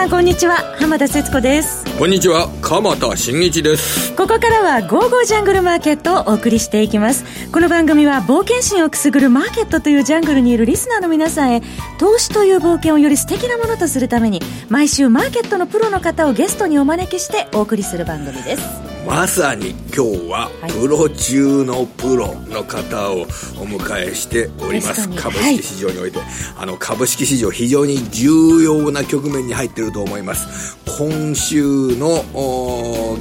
さんこんにちは。浜田節子です。こんにちは。鎌田新一です。ここからは「ゴーゴージャングルマーケット」をお送りしていきます。この番組は冒険心をくすぐるマーケットというジャングルにいるリスナーの皆さんへ投資という冒険をより素敵なものとするために毎週マーケットのプロの方をゲストにお招きしてお送りする番組ですまさに今日はプロ中のプロの方をお迎えしております、株式市場において、はい、あの株式市場非常に重要な局面に入っていると思います。今週の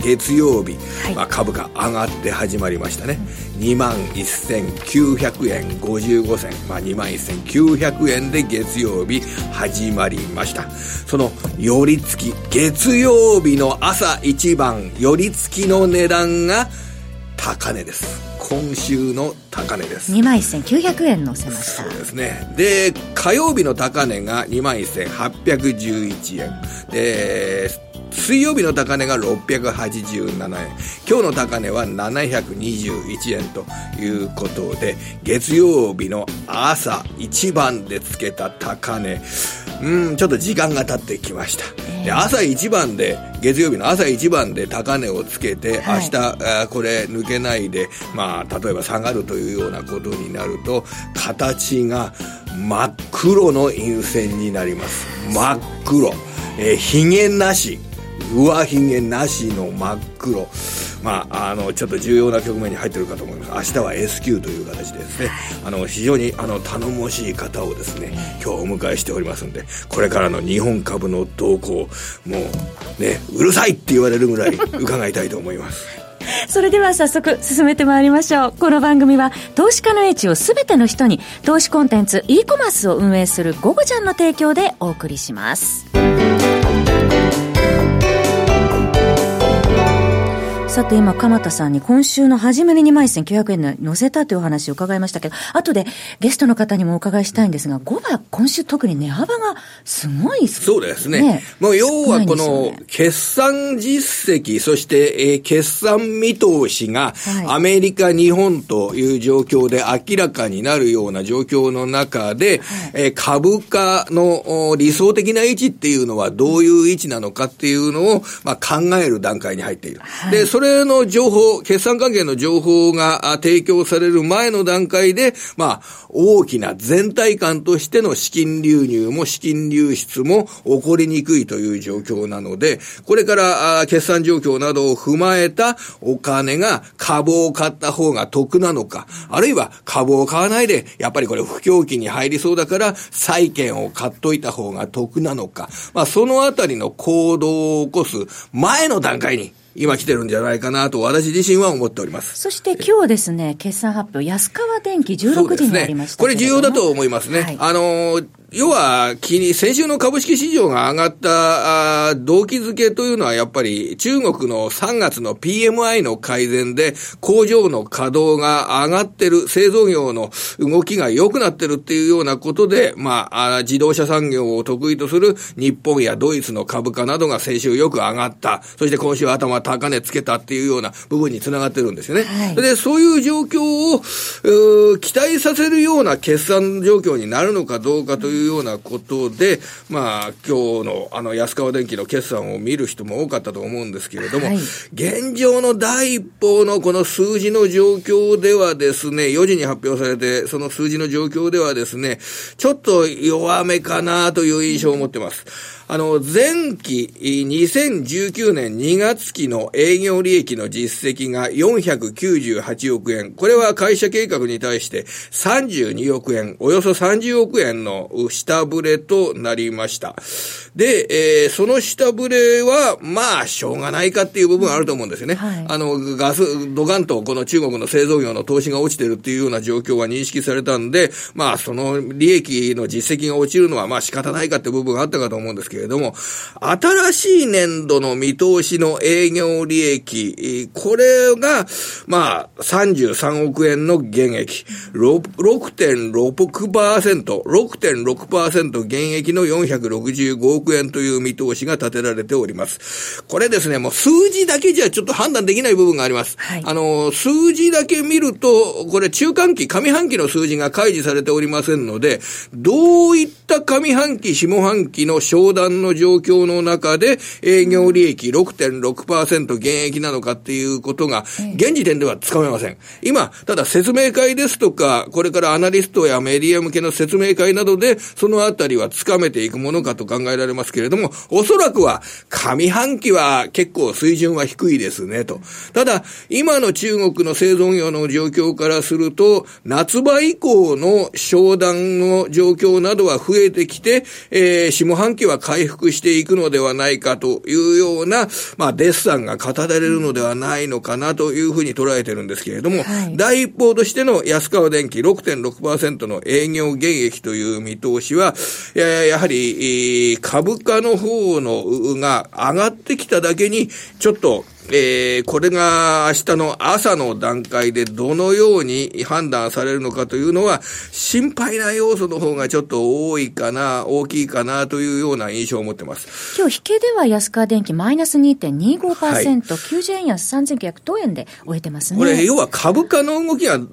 月曜日、はい、まあ、株価上がって始まりましたね、うん、2万1900円55銭、まあ、2万1900円で月曜日始まりました。その寄り付き月曜日の朝一番寄り付きの値段が高値です。今週の高値です。2万1900円乗せました。そうですね。で火曜日の高値が2万1811円。で水曜日の高値が687円。今日の高値は721円ということで月曜日の朝一番でつけた高値。うんちょっと時間が経ってきました、で朝一番で月曜日の朝一番で高値をつけて、はい、明日これ抜けないでまあ例えば下がるというようなことになると形が真っ黒の陰線になります。真っ黒。えー、髭なし上髭なしの真っ黒。まあ、あのちょっと重要な局面に入ってるかと思います。明日は S q という形でですね。あの非常にあの頼もしい方をですね今日お迎えしておりますんでこれからの日本株の動向もうねうるさいって言われるぐらい伺いたいと思います。それでは早速進めてまいりましょう。この番組は投資家の英知をすべての人に投資コンテンツ e コマースを運営するゴゴちゃんの提供でお送りします。さて今、鎌田さんに今週の初めに2万1900円で載せたというお話を伺いましたけど、後でゲストの方にもお伺いしたいんですが、5は今週特に値幅がすごい、ね、そうですね。もう要はこの決算実績、そして、えー、決算見通しがアメリカ、日本という状況で明らかになるような状況の中で、はい、えー、株価の理想的な位置っていうのはどういう位置なのかっていうのを、まあ、考える段階に入っている。はい、で、それの情報、決算関係の情報が提供される前の段階で、まあ、大きな全体感としての資金流入も資金流出も起こりにくいという状況なので、これから決算状況などを踏まえたお金が株を買った方が得なのか、あるいは株を買わないで、やっぱりこれ不況期に入りそうだから、債券を買っといた方が得なのか、まあ、そのあたりの行動を起こす前の段階に、今来てるんじゃないかなと私自身は思っております。そして今日はですね、決算発表、安川電機16時になりました、ね、これ重要だと思いますね。はい、あの要は、先週の株式市場が上がった動機づけというのはやっぱり中国の3月の PMI の改善で工場の稼働が上がってる、製造業の動きが良くなってるっていうようなことで、まあ、自動車産業を得意とする日本やドイツの株価などが先週よく上がった。そして今週頭高値つけたっていうような部分につながってるんですよね。はい、で、そういう状況を期待させるような決算状況になるのかどうかといういうようなことで、まあ、今日のあの安川電機の決算を見る人も多かったと思うんですけれども、はい、現状の第一報のこの数字の状況ではですね、4時に発表されて、その数字の状況ではですね、ちょっと弱めかなという印象を持ってます。あの、前期2019年2月期の営業利益の実績が498億円。これは会社計画に対して32億円、およそ30億円の下振れとなりました。で、えー、その下振れは、まあ、しょうがないかっていう部分あると思うんですよね。はい、あの、ガス、ドガンとこの中国の製造業の投資が落ちてるっていうような状況は認識されたんで、まあ、その利益の実績が落ちるのは、まあ仕方ないかって部分があったかと思うんですけど、けれども、新しい年度の見通しの営業利益、これが、まあ、33億円の減益、6.6%、6.6% 6.6%減益の465億円という見通しが立てられております。これですね、もう数字だけじゃちょっと判断できない部分があります。はい、あの、数字だけ見ると、これ中間期、上半期の数字が開示されておりませんので、どういった上半期、下半期の商談の状況の中で営業利益6.6%減益なのかっていうことが、現時点ではつかめません。今、ただ説明会ですとか、これからアナリストやメディア向けの説明会などで、そのあたりはつかめていくものかと考えられますけれども、おそらくは、上半期は結構水準は低いですね、と。ただ、今の中国の製造業の状況からすると、夏場以降の商談の状況などは増えてきて、えー、下半期は回復していくのではないかというような、まあ、デッサンが語られるのではないのかなというふうに捉えてるんですけれども、はい、第一報としての安川電機6.6%の営業減益という見通しは、やはり、株価の方のが上がってきただけに、ちょっとえー、これが明日の朝の段階でどのように判断されるのかというのは、心配な要素の方がちょっと多いかな、大きいかなというような印象を持ってます。今日、引けでは安川電機マイナス2.25%、はい、90円安3900等円で終えてますね。これ、要は株価の動きが、こ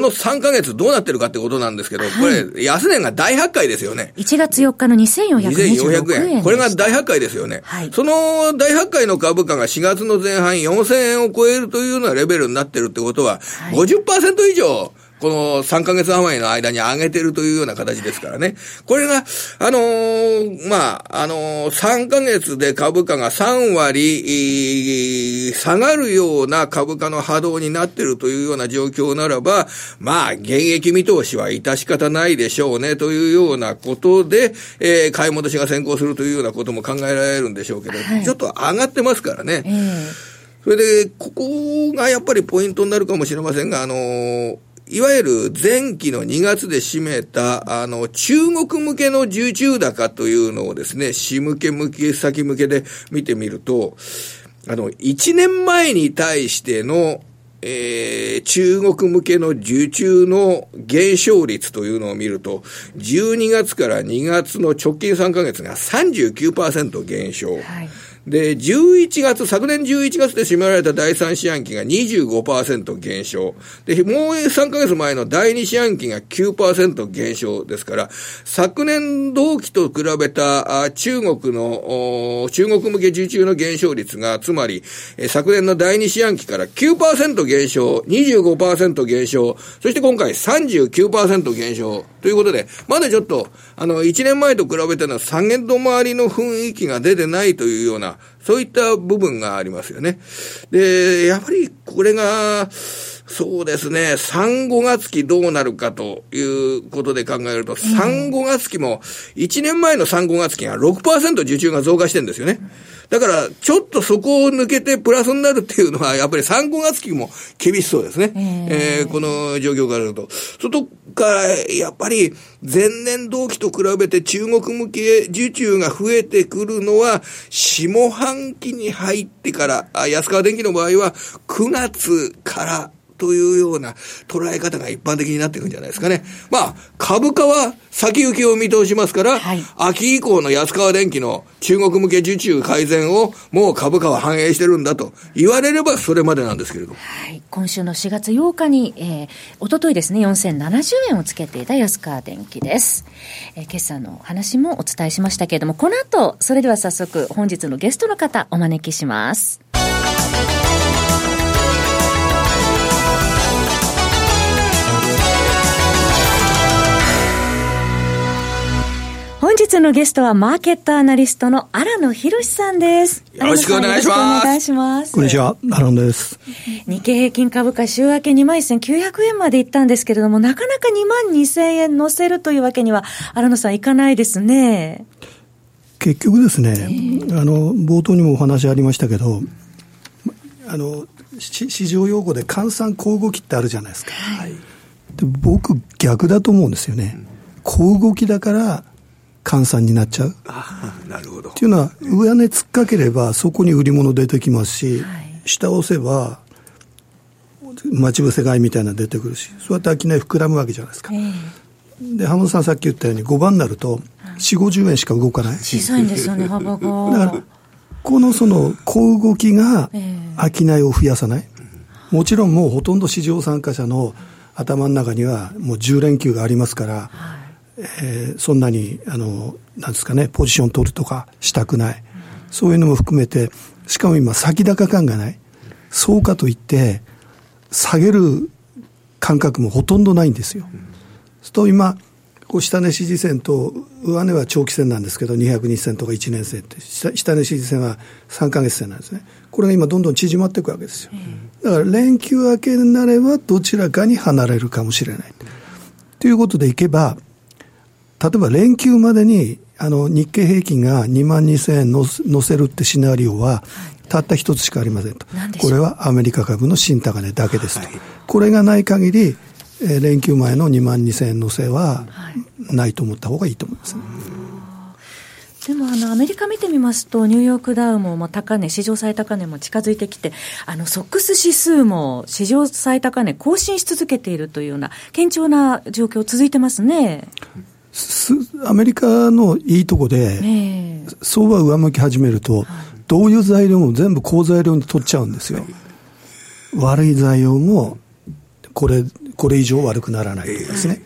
の3ヶ月どうなってるかってことなんですけど、はい、これ、安値が大発会ですよね。1月4日の2426円円。これが大発会ですよね。はい、その大発会の株価が4月の前半4000円を超えるというようなレベルになってるってことは、50%以上、この3ヶ月余りの間に上げてるというような形ですからね。これが、あのー、まあ、あのー、3ヶ月で株価が3割、下がるような株価の波動になってるというような状況ならば、まあ、現役見通しは致し方ないでしょうね、というようなことで、えー、買い戻しが先行するというようなことも考えられるんでしょうけど、はい、ちょっと上がってますからね。えーそれで、ここがやっぱりポイントになるかもしれませんが、あの、いわゆる前期の2月で占めた、あの、中国向けの受注高というのをですね、市向け向け、先向けで見てみると、あの、1年前に対しての、えー、中国向けの受注の減少率というのを見ると、12月から2月の直近3ヶ月が39%減少。はいで、11月、昨年11月で占められた第3四半期が25%減少。で、もう3ヶ月前の第2四半期が9%減少ですから、昨年同期と比べた中国の、中国向け受注の減少率が、つまり、昨年の第2四半期から9%減少、25%減少、そして今回39%減少ということで、まだちょっと、あの、1年前と比べての下げ止まりの雰囲気が出てないというような、そういった部分がありますよね。で、やっぱりこれが、そうですね、3、5月期どうなるかということで考えると、3、5月期も、1年前の3、5月期が6%受注が増加してるんですよね。だから、ちょっとそこを抜けてプラスになるっていうのは、やっぱり3、5月期も厳しそうですね。えー、この状況からると。外から、やっぱり、前年同期と比べて中国向け受注が増えてくるのは、下半期に入ってから、安川電機の場合は、9月からというような捉え方が一般的になっていくんじゃないですかね。まあ、株価は先行きを見通しますから、はい、秋以降の安川電機の中国向け受注改善をもう株価は反映してるんだと言われればそれまでなんですけれども。はい。今週の4月8日に、えー、おとといですね、4070円をつけていた安川電機です。えー、決算の話もお伝えしましたけれども、この後、それでは早速本日のゲストの方お招きします。のゲストはマーケットアナリストの荒野博さんです。よろしくお願いします。お願いします。こんにちは、荒野です。日経平均株価週明け2万1900円までいったんですけれども、なかなか2万2000円乗せるというわけには、荒野さんいかないですね。結局ですね、あの、冒頭にもお話ありましたけど、あの、市場用語で換算小動きってあるじゃないですか。はい、で僕、逆だと思うんですよね。小動きだから換算になっちゃう。なるほど。っていうのは、上値突っかければ、そこに売り物出てきますし、はい、下押せば、待ち伏せ買いみたいなの出てくるし、そうやって商い膨らむわけじゃないですか。えー、で、浜田さんさっき言ったように5番になると、4、50円しか動かない。小さいんですよね、幅が。だから、このその小動きが商いを増やさない。もちろんもうほとんど市場参加者の頭の中にはもう10連休がありますから、はい、えー、そんなに、あの、なんですかね、ポジション取るとかしたくない。そういうのも含めて、しかも今先高感がない。そうかといって、下げる感覚もほとんどないんですよ。すと今、こう下値支持線と上値は長期線なんですけど、200日線とか1年線って、下値支持線は3か月線なんですね。これが今どんどん縮まっていくわけですよ。だから連休明けになればどちらかに離れるかもしれない。ということでいけば、例えば連休までにあの日経平均が2万2000円乗せるってシナリオは、たった一つしかありませんと。これはアメリカ株の新高値だけですと。はい、これがない限り、えー、連休前の2万2000円のせはないと思った方がいいと思います、ね、でもあのアメリカ見てみますと、ニューヨークダウも高値、史上最高値も近づいてきて、あのソックス指数も史上最高値更新し続けているというような、堅調な状況、続いてますね。アメリカのいいとこで、ね、相場上向き始めると、はい、どういう材料も全部好材料に取っちゃうんですよ。悪い材料もこれこれ以上悪くならないというですね。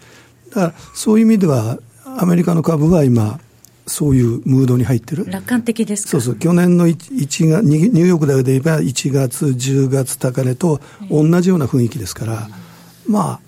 だからそういう意味では、アメリカの株は今、そういうムードに入ってる。楽観的ですそうそう。去年の 1, 1月、ニューヨークだけで言えば1月、10月高値と同じような雰囲気ですから、まあ、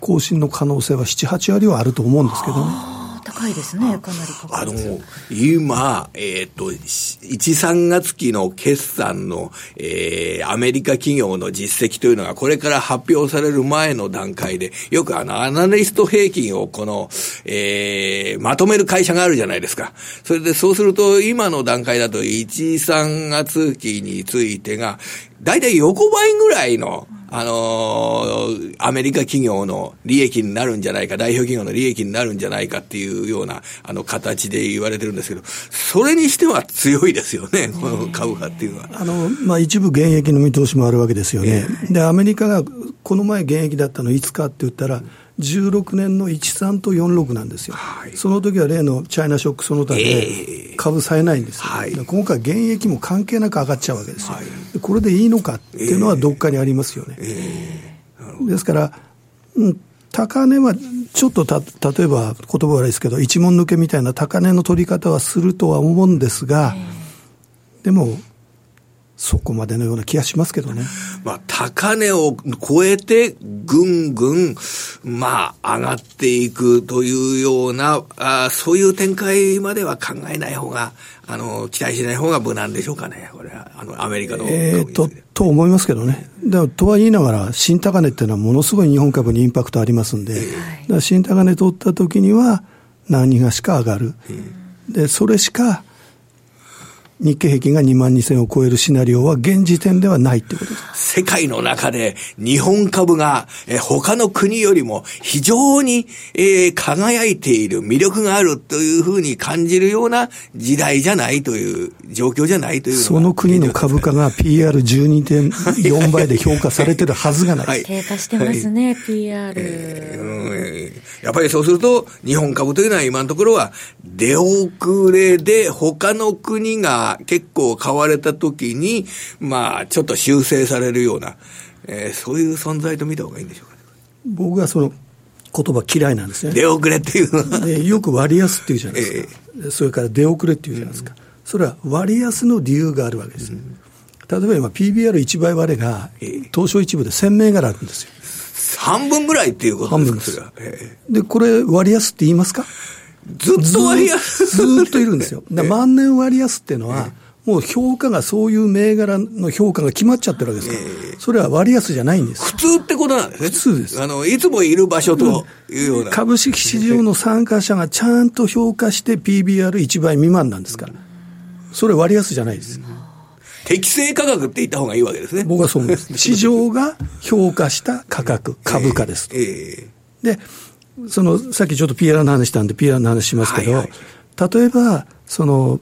更新の可能性は7、8割はあると思うんですけどね。高いですね、かなりあの、今、えっ、ー、と、1、3月期の決算の、えー、アメリカ企業の実績というのがこれから発表される前の段階で、よくあの、アナリスト平均をこの、えー、まとめる会社があるじゃないですか。それでそうすると、今の段階だと1、3月期についてが、大体横ばいぐらいの、あのー、アメリカ企業の利益になるんじゃないか、代表企業の利益になるんじゃないかっていうような、あの、形で言われてるんですけど、それにしては強いですよね、この株価っていうのは。あの、まあ、一部現役の見通しもあるわけですよね。で、アメリカがこの前現役だったのいつかって言ったら、16年の13と46なんですよ、はい、その時は例のチャイナショックその他で株さえないんですよ、えー、今回、現役も関係なく上がっちゃうわけですよ、はい、これでいいのかっていうのはどっかにありますよね。えー、ですから、うん、高値はちょっとた例えば言葉悪いですけど、一問抜けみたいな高値の取り方はするとは思うんですが、えー、でも、そこまでのような気がしますけどね。まあ、高値を超えて、ぐんぐん、まあ、上がっていくというような、あそういう展開までは考えない方が、あの、期待しない方が無難でしょうかね、これは、あの、アメリカの。えー、と、と思いますけどね。でも、とは言いながら、新高値っていうのはものすごい日本株にインパクトありますんで、えー、新高値取った時には、何がしか上がる。で、それしか、日経平均が2万2000を超えるシナリオは現時点ではないってことです。世界の中で日本株が、え他の国よりも非常に、えー、輝いている魅力があるというふうに感じるような時代じゃないという、状況じゃないというその国の株価が PR12.4 倍で評価されてるはずがない。はい、低下してますね、はい、PR、えー。やっぱりそうすると、日本株というのは今のところは出遅れで他の国が結構買われた時に、まあ、ちょっと修正されるような、えー、そういう存在と見た方がいいんでしょうか、ね、僕はその言葉嫌いなんですね。出遅れっていうのは。よく割安っていうじゃないですか。えー、それから出遅れっていうじゃないですか。うん、それは割安の理由があるわけです。うん、例えば今 PBR1 倍割れが、東証一部で1000銘柄あるんですよ。半分ぐらいっていうことですか半分でで、これ割安って言いますか？ずっと割安。ずっといるんですよ。万年割安っていうのは、もう評価がそういう銘柄の評価が決まっちゃってるわけですから、えー、それは割安じゃないんです。普通ってことなんですね。普通です。あの、いつもいる場所というような、うん、株式市場の参加者がちゃんと評価して PBR1 倍未満なんですから。それ割安じゃないです。適正価格って言った方がいいわけですね。僕はそう思います。市場が評価した価格、株価ですと。えー、で、その、さっきちょっと PR の話したんで PR の話しますけど、はいはい、例えば、その、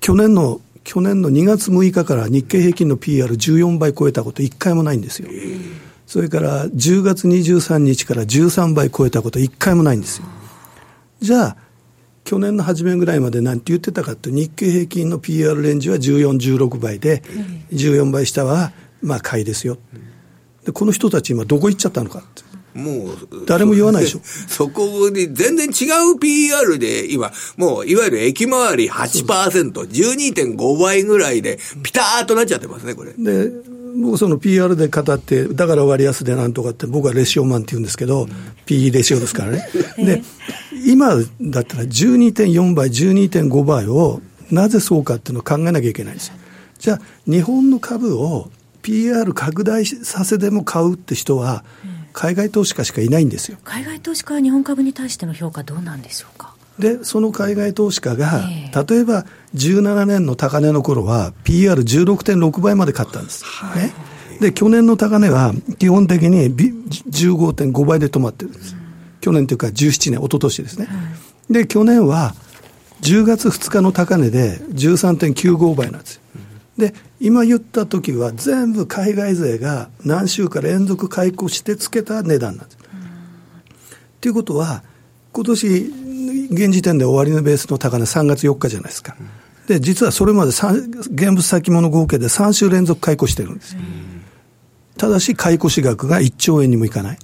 去年の、去年の2月6日から日経平均の PR14 倍超えたこと一回もないんですよ。それから10月23日から13倍超えたこと一回もないんですよ。じゃあ、去年の初めぐらいまでなんて言ってたかって日経平均の PR レンジは14、16倍で、14倍下はまあ買いですよ。で、この人たち今どこ行っちゃったのかって。もう、誰も言わないでしょ。そこに全然違う PR で、今、もう、いわゆる駅回り8%、12.5倍ぐらいで、ピターっとなっちゃってますね、これ。で、僕その PR で語って、だから割安でなんとかって、僕はレシオマンって言うんですけど、うん、P レシオですからね。で、今だったら12.4倍、12.5倍を、なぜそうかっていうのを考えなきゃいけないんですよ。じゃあ、日本の株を PR 拡大させでも買うって人は、海外投資家しかいないんですよ。海外投資家は日本株に対しての評価どうなんでしょうか？で、その海外投資家が、例えば17年の高値の頃は、PR16.6 倍まで買ったんです。はい、ね。で、去年の高値は基本的に15.5倍で止まってるんです。去年というか17年、一昨年ですね。で、去年は10月2日の高値で13.95倍なんですよ。で、今言った時は全部海外勢が何週か連続解雇してつけた値段なんです。ということは、今年現時点で終わりのベースの高値3月4日じゃないですか。で、実はそれまで現物先物合計で3週連続解雇してるんですよ。ただし、解雇資額が1兆円にもいかない。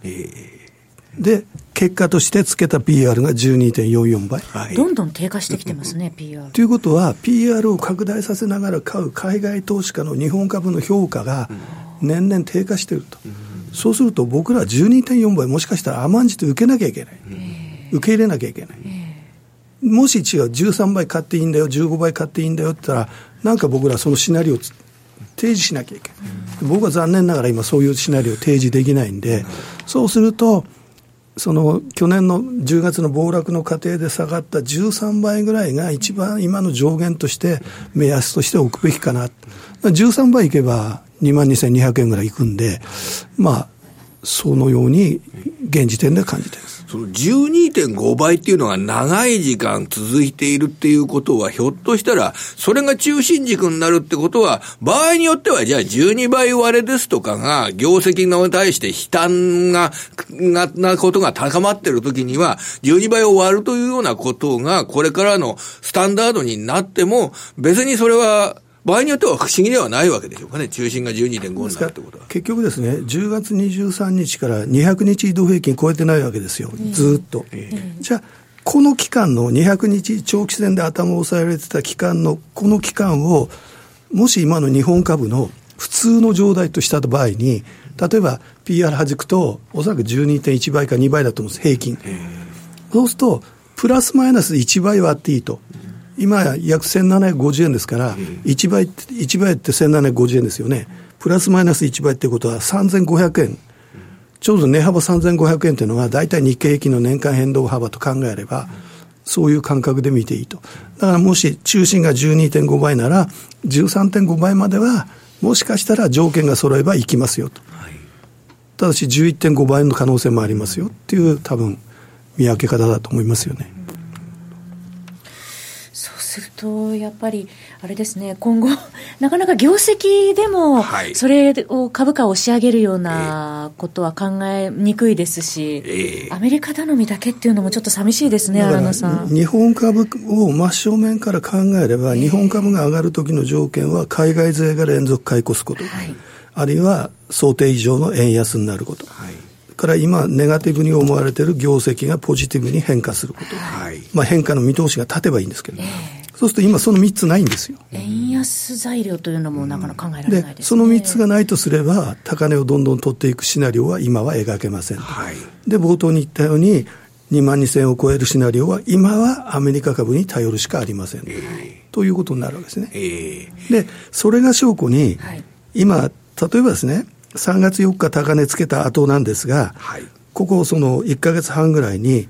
で、結果としてつけた PR が12.44倍、はい、どんどん低下してきてますね、PR。ということは、PR を拡大させながら買う海外投資家の日本株の評価が年々低下していると、そうすると僕らは12.4倍、もしかしたら甘んじて受けなきゃいけない。受け入れなきゃいけない。もし違う、13倍買っていいんだよ、15倍買っていいんだよって言ったら、なんか僕らそのシナリオを提示しなきゃいけない。僕は残念ながら今そういうシナリオを提示できないんで、そうすると、その去年の10月の暴落の過程で下がった13倍ぐらいが一番今の上限として目安としておくべきかな。13倍いけば2万2200円ぐらいいくんで、まあ、そのように現時点で感じています。その12.5倍っていうのが長い時間続いているっていうことは、ひょっとしたら、それが中心軸になるってことは、場合によっては、じゃあ12倍割れですとかが、業績に対して悲嘆が、が、なことが高まってる時には、12倍を割るというようなことが、これからのスタンダードになっても、別にそれは、場合によっては不思議ではないわけでしょうかね、中心が12.5になるってことは。結局ですね、10月23日から200日移動平均超えてないわけですよ、ずっと。えー、じゃあ、この期間の200日長期戦で頭を押さえられてた期間の、この期間を、もし今の日本株の普通の状態とした場合に、例えば PR はじくと、おそらく12.1倍か2倍だと思うんです、平均。そうすると、プラスマイナス1倍はあっていいと。今約1750円ですから、1倍って、1倍って1750円ですよね。プラスマイナス1倍ってことは3500円。ちょうど値幅3500円というのは、大体日経平均の年間変動幅と考えれば、そういう感覚で見ていいと。だからもし中心が12.5倍なら、13.5倍までは、もしかしたら条件が揃えばいきますよと。ただし11.5倍の可能性もありますよっていう多分見分け方だと思いますよね。すると、やっぱり、あれですね、今後、なかなか業績でも、それを株価を押し上げるようなことは考えにくいですし、えー、アメリカ頼みだけっていうのもちょっと寂しいですね、荒野さん。日本株を真正面から考えれば、日本株が上がる時の条件は、海外勢が連続買い越すこと、はい、あるいは想定以上の円安になること。はい。から今、ネガティブに思われている業績がポジティブに変化すること、はい、まあ、変化の見通しが立てばいいんですけど、えーそうすると今その3つないんですよ。円安材料というのもなかなか考えられないです、ね、その3つがないとすれば、高値をどんどん取っていくシナリオは今は描けません。はい、で、冒頭に言ったように、2万2000を超えるシナリオは今はアメリカ株に頼るしかありません。えー、ということになるわけですね。えー、で、それが証拠に、はい、今、例えばですね、3月4日高値つけた後なんですが、はい、ここその1か月半ぐらいに、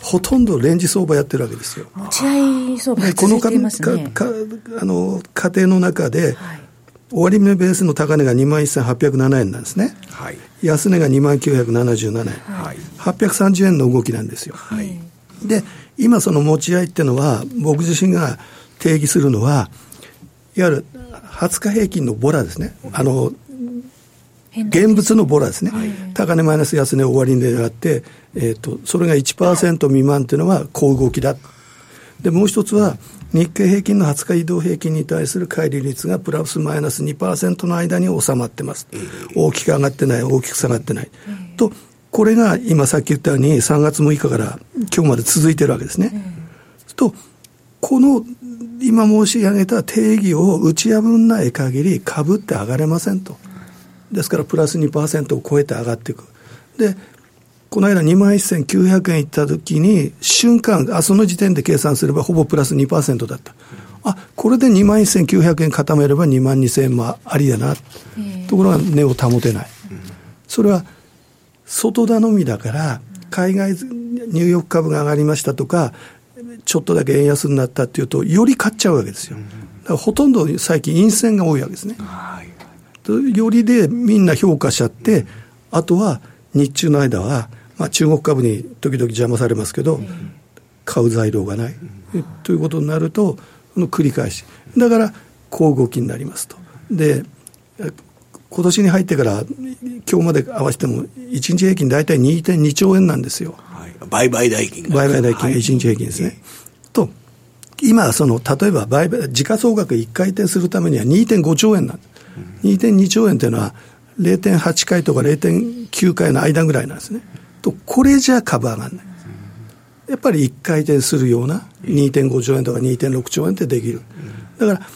ほとんどレンジ相場やってるわけですよ。持ち合い相場が続いていますね。かかあの家庭の中で、はい、終値ベースの高値が2万1807円なんですね。はい、安値が2万977円。はい、830円の動きなんですよ。はい、で、今その持ち合いっていうのは、僕自身が定義するのは、いわゆる20日平均のボラですね。あの、現物のボラですね。はい、高値マイナス安値終わり値があって、えっ、ー、と、それが1%未満っていうのは小動きだ。で、もう一つは、日経平均の20日移動平均に対する乖離率がプラスマイナス2%の間に収まってます。大きく上がってない、大きく下がってない。と、これが今さっき言ったように3月6日から今日まで続いてるわけですね。と、この今申し上げた定義を打ち破んない限り株って上がれませんと。ですからプラス2%を超えて上がっていく。で、この間2万1900円いったときに、瞬間、あ、その時点で計算すればほぼプラス2%だった。あ、これで2万1900円固めれば2万2000円もありだな。ところが値を保てない。それは外頼みだから、海外、ニューヨーク株が上がりましたとか、ちょっとだけ円安になったっていうと、より買っちゃうわけですよ。だからほとんど最近陰線が多いわけですね。よりでみんな評価しちゃって、あとは日中の間は、まあ、中国株に時々邪魔されますけど、買う材料がない、ということになると、の繰り返し、だから、小動きになりますと。で今年に入ってから、今日まで合わせても、1日平均大体2.2兆円なんですよ。はい、売買代金売買代金、1日平均ですね。はい、と、今、その、例えば売買、時価総額1回転するためには2.5兆円なんです。2.2兆円というのは、0.8回とか0.9回の間ぐらいなんですね。と、これじゃ株上がらない。やっぱり1回転するような2.5兆円とか2.6兆円ってできる。だから、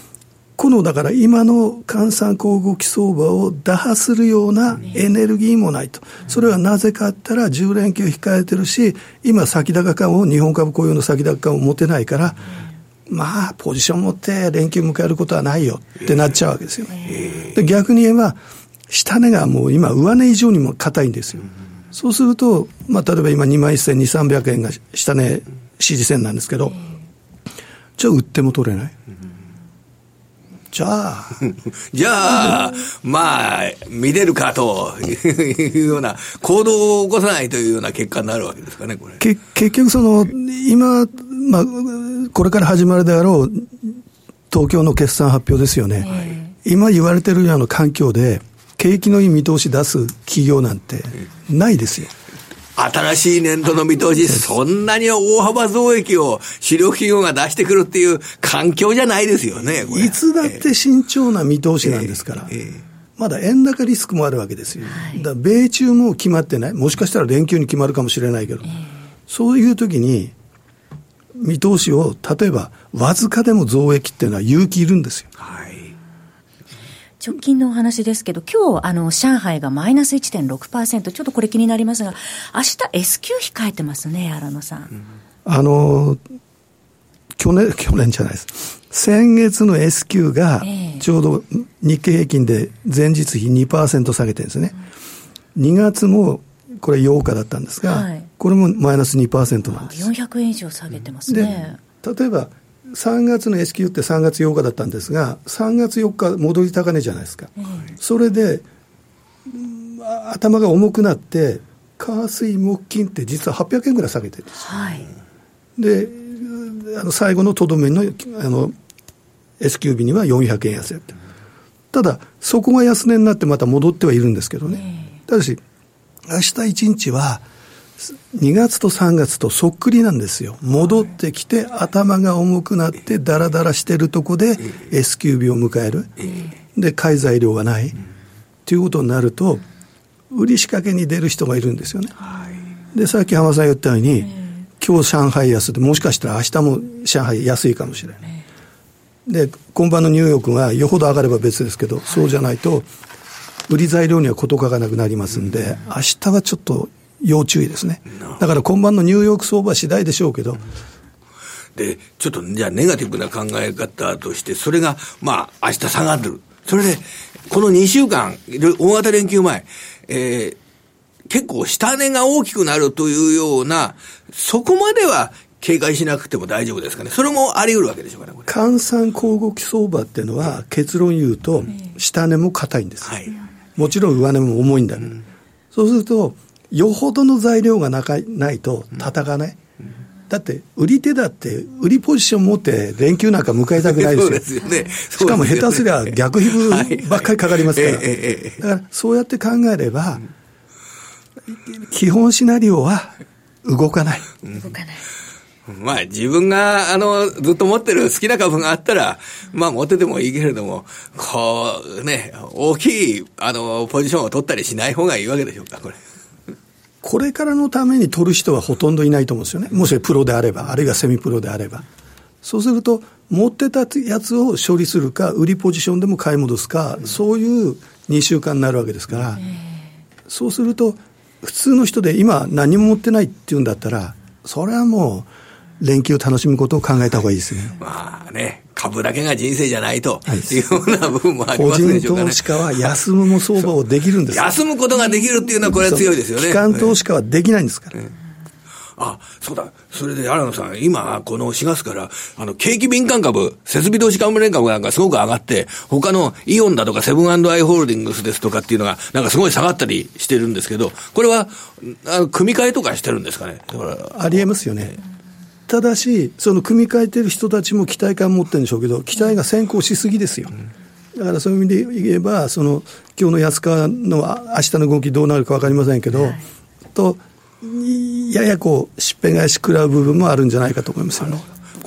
このだから今の換算交互期相場を打破するようなエネルギーもないと。それはなぜかったら10連休控えてるし、今先高感を、日本株雇用の先高感を持てないから、まあ、ポジション持って連休迎えることはないよってなっちゃうわけですよ。で逆に言えば、下値がもう今、上値以上にも硬いんですよ。そうすると、まあ、例えば今2万1200、300円が下値支持線なんですけど、じゃあ売っても取れない。じゃあ。じゃあ、まあ、見れるかというような、行動を起こさないというような結果になるわけですかね、これ。け結局、その、今、まあ、これから始まるであろう、東京の決算発表ですよね。はい、今言われてるような環境で、景気のいい見通し出す企業なんてないですよ。新しい年度の見通し、そんなに大幅増益を主力企業が出してくるっていう環境じゃないですよね、いつだって慎重な見通しなんですから。えーえー、まだ円高リスクもあるわけですよ。だ米中も決まってない。もしかしたら連休に決まるかもしれないけど、そういう時に、見通しを、例えば、わずかでも増益っていうのは勇気いるんですよ。はい直近のお話ですけど、今日、あの、上海がマイナス1.6%、ちょっとこれ気になりますが、明日 S q 控えてますね、荒野さん。あの、去年、去年じゃないです。先月の S q が、ちょうど日経平均で前日比2%下げてるんですね。うん、2月も、これ8日だったんですが、はい、これもマイナス2%なんです。400円以上下げてますね。例えば、3月の S q って3月8日だったんですが、3月4日、戻り高値じゃないですか、それで、頭が重くなって、火水木金って実は800円ぐらい下げてるんです、はい、であの最後のとどめのあの S q 日には400円安やって。ただ、そこが安値になってまた戻ってはいるんですけどね、ただし、明日1日は、2月と3月とそっくりなんですよ。戻ってきて、頭が重くなって、だらだらしてるとこで S q 日を迎える。で、買い材料がない。ということになると、売り仕掛けに出る人がいるんですよね。で、さっき浜さん言ったように、今日上海安で、もしかしたら明日も上海安いかもしれない。で、今晩のニューヨークがよほど上がれば別ですけど、そうじゃないと、売り材料には事欠かなくなりますんで、明日はちょっと要注意ですね。だから今晩のニューヨーク相場次第でしょうけど。で、ちょっとじゃあネガティブな考え方として、それが、まあ、明日下がってる。それで、この2週間、大型連休前、えー、結構下値が大きくなるというような、そこまでは警戒しなくても大丈夫ですかね。それもあり得るわけでしょうかね、換算交互期相場っていうのは、結論言うと、下値も硬いんです。はい、もちろん上値も重いんだけど、うん、そうすると、よほどの材料がなかないと叩かない。だって売り手だって売りポジション持って連休なんか迎えたくないですよ。そうですよね。しかも下手すりゃ逆皮膚ばっかりかかりますから。だからそうやって考えれば、基本シナリオは動かない。動かない。まあ自分が、あの、ずっと持ってる好きな株があったら、まあ持っててもいいけれども、こうね、大きい、あの、ポジションを取ったりしない方がいいわけでしょうか、これ。これからのために取る人はほとんどいないと思うんですよね。もしプロであれば、あるいはセミプロであれば。そうすると、持ってたやつを処理するか、売りポジションでも買い戻すか、そういう2週間になるわけですから、そうすると、普通の人で今何も持ってないっていうんだったら、それはもう、連休を楽しむことを考えた方がいいですね。まあね、株だけが人生じゃないというような部分もありますでしょうかね。個人投資家は休むも相場をできるんです休むことができるっていうのはこれは強いですよね。機関投資家はできないんですから。あ、そうだ。それで、荒野さん、今、この4月から、あの、景気敏感株、設備投資関連株なんかすごく上がって、他のイオンだとかセブンアイ・ホールディングスですとかっていうのが、なんかすごい下がったりしてるんですけど、これは、あの組み替えとかしてるんですかねありえますよね。ただし、その組み替えてる人たちも期待感を持ってるんでしょうけど、期待が先行しすぎですよ。だからそういう意味で言えば、その今日の安川の明日の動きどうなるか分かりませんけど、はい、と、ややこう、しっぺ返し食らう部分もあるんじゃないかと思いますよね。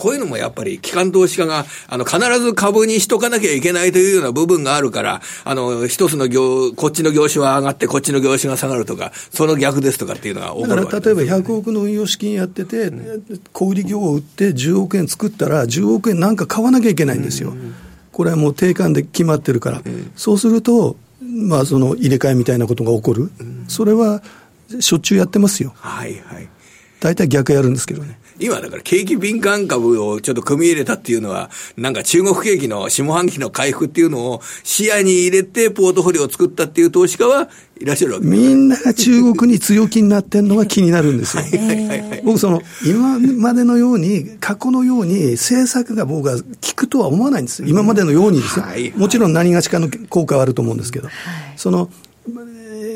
こういうのもやっぱり機関投資家が、あの、必ず株にしとかなきゃいけないというような部分があるから、あの、一つの業、こっちの業種は上がって、こっちの業種が下がるとか、その逆ですとかっていうのが起こるだから例えば100億の運用資金やってて、小売業を売って10億円作ったら、10億円なんか買わなきゃいけないんですよ。これはもう定款で決まってるから。そうすると、まあ、その入れ替えみたいなことが起こる。それは、しょっちゅうやってますよ。はいはい。大体逆やるんですけどね。今だから景気敏感株をちょっと組み入れたっていうのは、なんか中国景気の下半期の回復っていうのを視野に入れてポートフォリオを作ったっていう投資家はいらっしゃるわけみんなが中国に強気になってるのが気になるんですよ。僕その、今までのように、過去のように政策が僕は効くとは思わない。んですよ。今までのようにですよ。もちろん何がしかの効果はあると思うんですけど、その、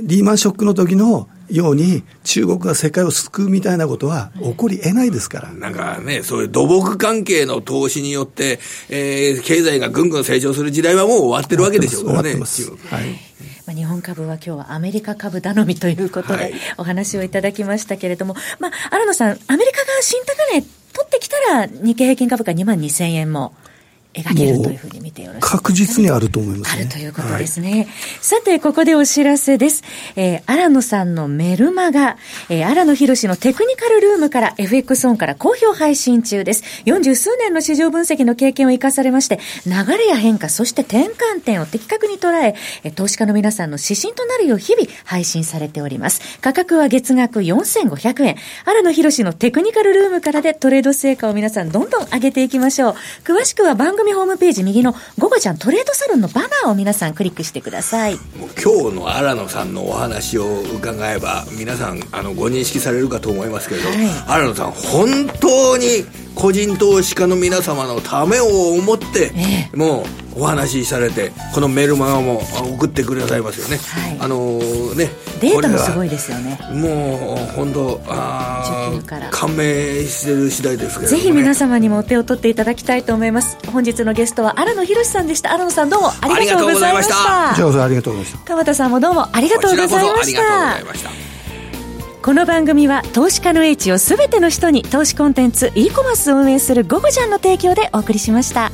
リーマンショックの時のように、中国が世界を救うみたいなことは起こり得ないですから。なんかね、そういう土木関係の投資によって、えー、経済がぐんぐん成長する時代はもう終わってるわけでしょうからね。はい。まあ、日本株は今日はアメリカ株頼みということでお話をいただきましたけれども、はい、まあ、新野さん、アメリカが新高値取ってきたら日経平均株価2万2000円も。描けるというふうに見てよろしいですか、ね、確実にあると思います、ね、あるということですね。はい、さて、ここでお知らせです。えー、荒野さんのメルマガ、えー、荒野博のテクニカルルームから FX オンから好評配信中です。40数年の市場分析の経験を生かされまして、流れや変化、そして転換点を的確に捉え、えー、投資家の皆さんの指針となるよう日々配信されております。価格は月額4500円。荒野博のテクニカルルームからでトレード成果を皆さんどんどん上げていきましょう。詳しくは番組組ホームページ右の午後ちゃんトレードサロンのバナーを皆さんクリックしてください。今日の新野さんのお話を伺えば皆さんあのご認識されるかと思いますけれど、はい、新野さん本当に個人投資家の皆様のためを思って、ええ、もうお話しされてこのメールマガも送ってくださいますよね、はい、あのねデータもすごいですよね。もう本当あ感銘してる次第ですけど、ね、ぜひ皆様にもお手を取っていただきたいと思います。本日のゲストは荒野博さんでした荒野さんどうもありがとうございました。じゃあありがとうございました。川田さんもどうもありがとうございました。この番組は投資家の英知をすべての人に投資コンテンツ e コマースを運営する「ゴゴジャン」の提供でお送りしました。